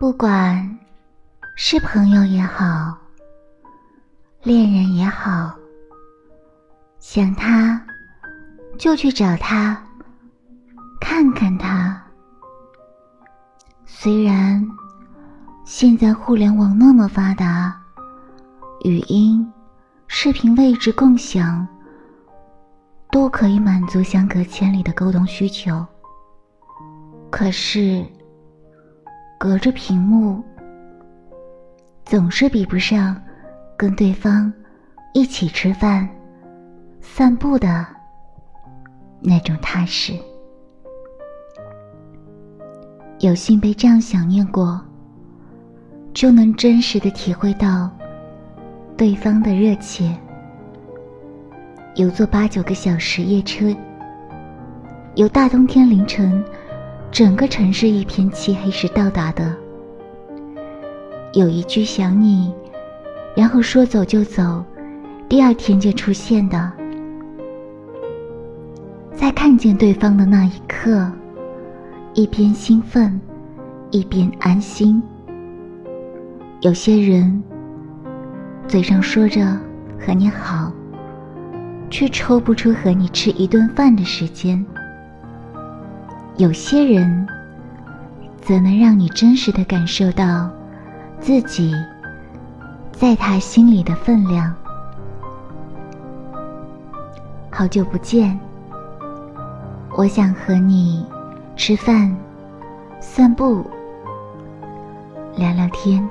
不管是朋友也好，恋人也好，想他就去找他，看看他。虽然现在互联网那么发达，语音、视频位置共享都可以满足相隔千里的沟通需求，可是隔着屏幕，总是比不上跟对方一起吃饭、散步的那种踏实。有幸被这样想念过，就能真实的体会到对方的热切。有坐八九个小时夜车，有大冬天凌晨，整个城市一片漆黑时到达的，有一句想你，然后说走就走，第二天就出现的，在看见对方的那一刻。一边兴奋，一边安心。有些人嘴上说着和你好，却抽不出和你吃一顿饭的时间。有些人则能让你真实的感受到自己在他心里的分量。好久不见，我想和你。吃饭，散步，聊聊天。